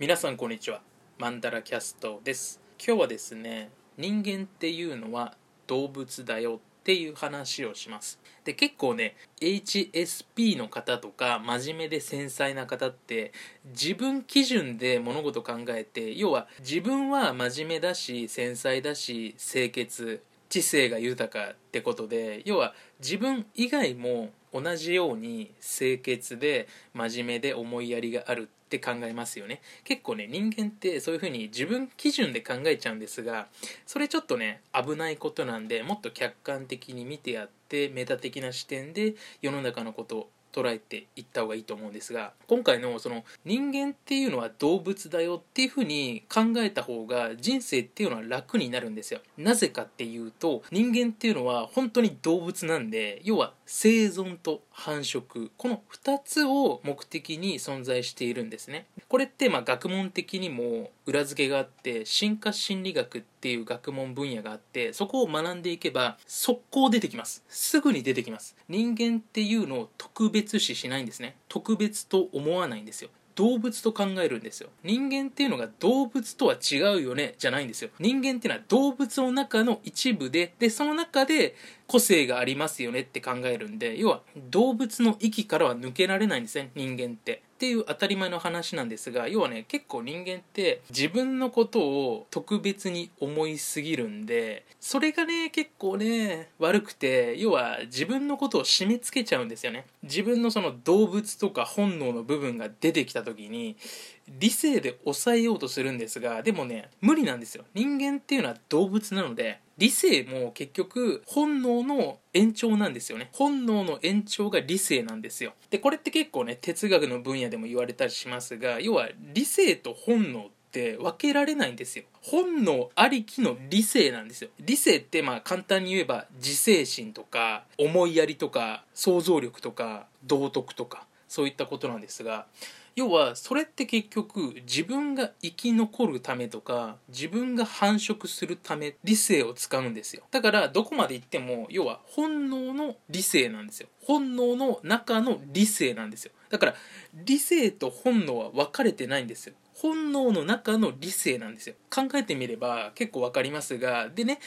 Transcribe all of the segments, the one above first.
皆さんこんにちは。マンダラキャストです。今日はですね人間っていうのは動物だよっていう話をします。で結構ね HSP の方とか真面目で繊細な方って自分基準で物事考えて要は自分は真面目だし繊細だし清潔知性が豊かってことで要は自分以外も同じように清潔で真面目で思いやりがあるって考えますよね。結構ね人間ってそういう風に自分基準で考えちゃうんですがそれちょっとね危ないことなんでもっと客観的に見てやってメタ的な視点で世の中のこと捉えていった方がいいと思うんですが今回のその人間っていうのは動物だよっていうふうに考えた方が人生っていうのは楽になるんですよ。なぜかっていうと人間っていうのは本当に動物なんで要は生存と繁殖。この2つを目的に存在しているんですね。これってまあ学問的にも裏付けがあって進化心理学っていう学問分野があってそこを学んでいけば速攻出てきます。すぐに出てきます。人間っていうのを特別視しないんですね。特別と思わないんですよ。動物と考えるんですよ。人間っていうのが動物とは違うよねじゃないんですよ。人間っていうのは動物の中の一部ででその中で個性がありますよねって考えるんで要は動物の域からは抜けられないんですね人間って。っていう当たり前の話なんですが要はね結構人間って自分のことを特別に思いすぎるんでそれがね結構ね悪くて要は自分のことを締め付けちゃうんですよね。自分のその動物とか本能の部分が出てきた時に理性で抑えようとするんですがでもね無理なんですよ。人間っていうのは動物なので理性も結局本能の延長なんですよね。本能の延長が理性なんですよ。でこれって結構ね哲学の分野でも言われたりしますが要は理性と本能って分けられないんですよ。本能ありきの理性なんですよ。理性ってまあ簡単に言えば自制心とか思いやりとか想像力とか道徳とかそういったことなんですが要はそれって結局自分が生き残るためとか自分が繁殖するため理性を使うんですよ。だからどこまで行っても要は本能の理性なんですよ。本能の中の理性なんですよ。だから理性と本能は分かれてないんですよ。本能の中の理性なんですよ。考えてみれば結構分かりますがでね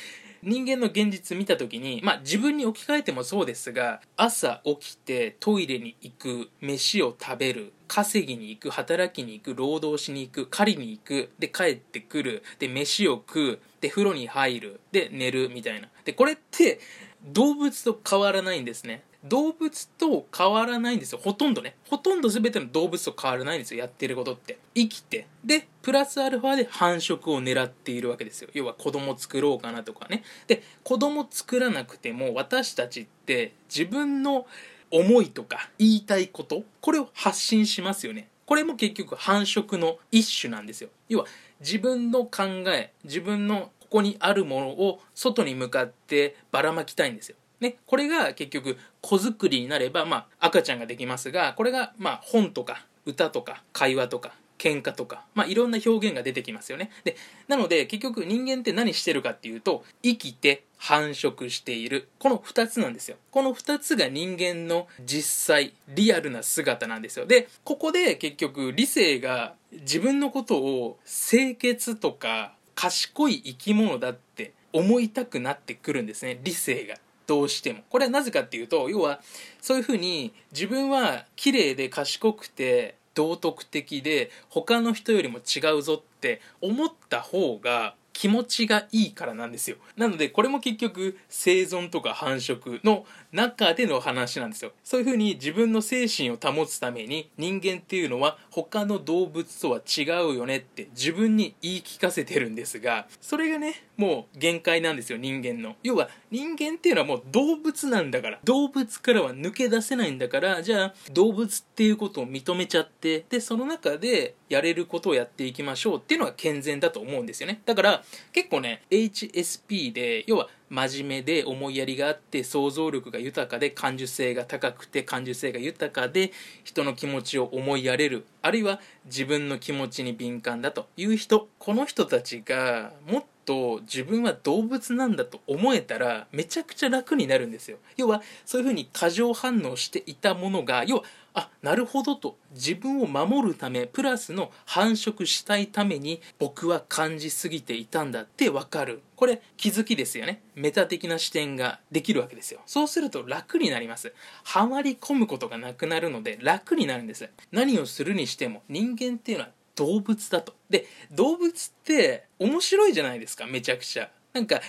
人間の現実見た時にまあ自分に置き換えてもそうですが朝起きてトイレに行く飯を食べる稼ぎに行く働きに行く労働しに行く狩りに行くで帰ってくるで飯を食うで風呂に入るで寝るみたいな。でこれって動物と変わらないんですね。動物と変わらないんですよ。ほとんどね。ほとんど全ての動物と変わらないんですよ。やってることって。生きて。でプラスアルファで繁殖を狙っているわけですよ。要は子供作ろうかなとかね。で子供作らなくても私たちって自分の思いとか言いたいことこれを発信しますよね。これも結局繁殖の一種なんですよ。要は自分の考え自分のここにあるものを外に向かってばらまきたいんですよ。ね、これが結局子作りになれば、まあ、赤ちゃんができますがこれがまあ本とか歌とか会話とか喧嘩とか、まあ、いろんな表現が出てきますよね。でなので結局人間って何してるかっていうと生きて繁殖している。この2つなんですよ。この2つが人間の実際リアルな姿なんですよ。でここで結局理性が自分のことを清潔とか賢い生き物だって思いたくなってくるんですね。理性が。どうしても。これはなぜかっていうと要はそういうふうに自分は綺麗で賢くて道徳的で他の人よりも違うぞって思った方が気持ちがいいからなんですよ。なのでこれも結局生存とか繁殖の中での話なんですよ。そういうふうに自分の精神を保つために人間っていうのは他の動物とは違うよねって自分に言い聞かせてるんですがそれがねもう限界なんですよ人間の。要は人間っていうのはもう動物なんだから。動物からは抜け出せないんだからじゃあ動物っていうことを認めちゃってでその中でやれることをやっていきましょうっていうのが健全だと思うんですよね。だから結構ね HSP で要は真面目で思いやりがあって想像力が豊かで感受性が高くて感受性が豊かで人の気持ちを思いやれる。あるいは自分の気持ちに敏感だという人この人たちがもっと自分は動物なんだと思えたらめちゃくちゃ楽になるんですよ。要はそういうふうに過剰反応していたものが要はあなるほどと。自分を守るためプラスの繁殖したいために僕は感じすぎていたんだってわかる。これ気づきですよね。メタ的な視点ができるわけですよ。そうすると楽になります。はまり込むことがなくなるので楽になるんです。何をするにしても人間っていうのは動物だと。で動物って面白いじゃないですかめちゃくちゃ。なんか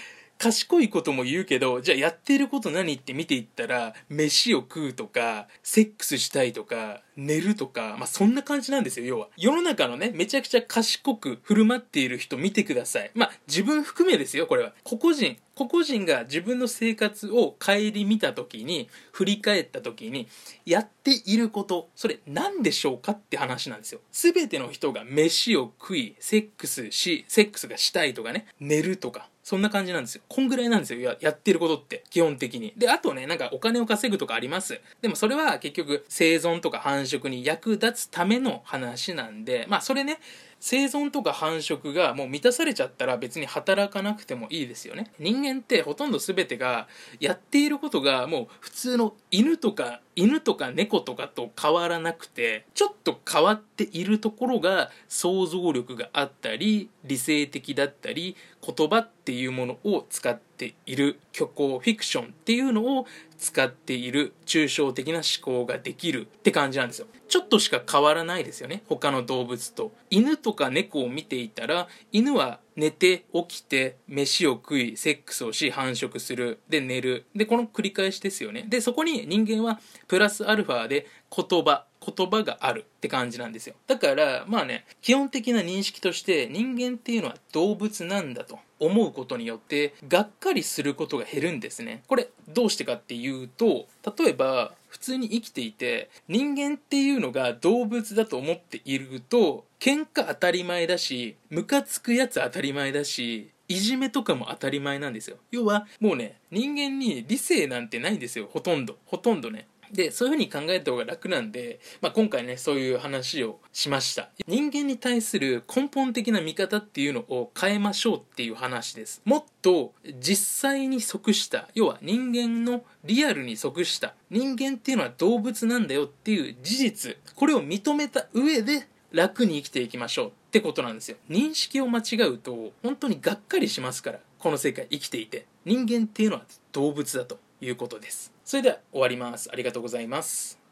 賢いことも言うけど、じゃあやってること何って見ていったら、飯を食うとか、セックスしたいとか、寝るとか、まあそんな感じなんですよ、要は。世の中のね、めちゃくちゃ賢く振る舞っている人見てください。まあ自分含めですよ、これは。個々人、個々人が自分の生活を顧みた時に、振り返った時に、やっていること、それ何でしょうかって話なんですよ。すべての人が飯を食い、セックスし、セックスがしたいとかね、寝るとか、そんな感じなんですよ。こんぐらいなんですよ。ややってることって、基本的に。で、あとね、なんかお金を稼ぐとかあります。でもそれは結局生存とか繁殖に役立つための話なんで、まあそれね、生存とか繁殖がもう満たされちゃったら別に働かなくてもいいですよね。人間ってほとんど全てがやっていることがもう普通の犬とか犬とか猫とかと変わらなくてちょっと変わっているところが想像力があったり理性的だったり言葉っていうものを使っている虚構フィクションっていうのを使っている抽象的な思考ができるって感じなんですよ。ちょっとしか変わらないですよね。他の動物と。犬とか猫を見ていたら犬は寝て起きて飯を食いセックスをし繁殖する。で寝る。でこの繰り返しですよね。でそこに人間はプラスアルファで言葉言葉があるって感じなんですよ。だからまあね基本的な認識として人間っていうのは動物なんだと思うことによってがっかりすることが減るんですね。これどうしてかっていうと例えば普通に生きていて人間っていうのが動物だと思っていると喧嘩当たり前だしムカつくやつ当たり前だしいじめとかも当たり前なんですよ。要はもうね人間に理性なんてないんですよ。ほとんど。ほとんどね。で、そういうふうに考えた方が楽なんで、まあ、今回ね、そういう話をしました。人間に対する根本的な見方っていうのを変えましょうっていう話です。もっと実際に即した、要は人間のリアルに即した、人間っていうのは動物なんだよっていう事実、これを認めた上で楽に生きていきましょうってことなんですよ。認識を間違うと、本当にがっかりしますから、この世界生きていて。人間っていうのは動物だということです。それでは終わります。ありがとうございます。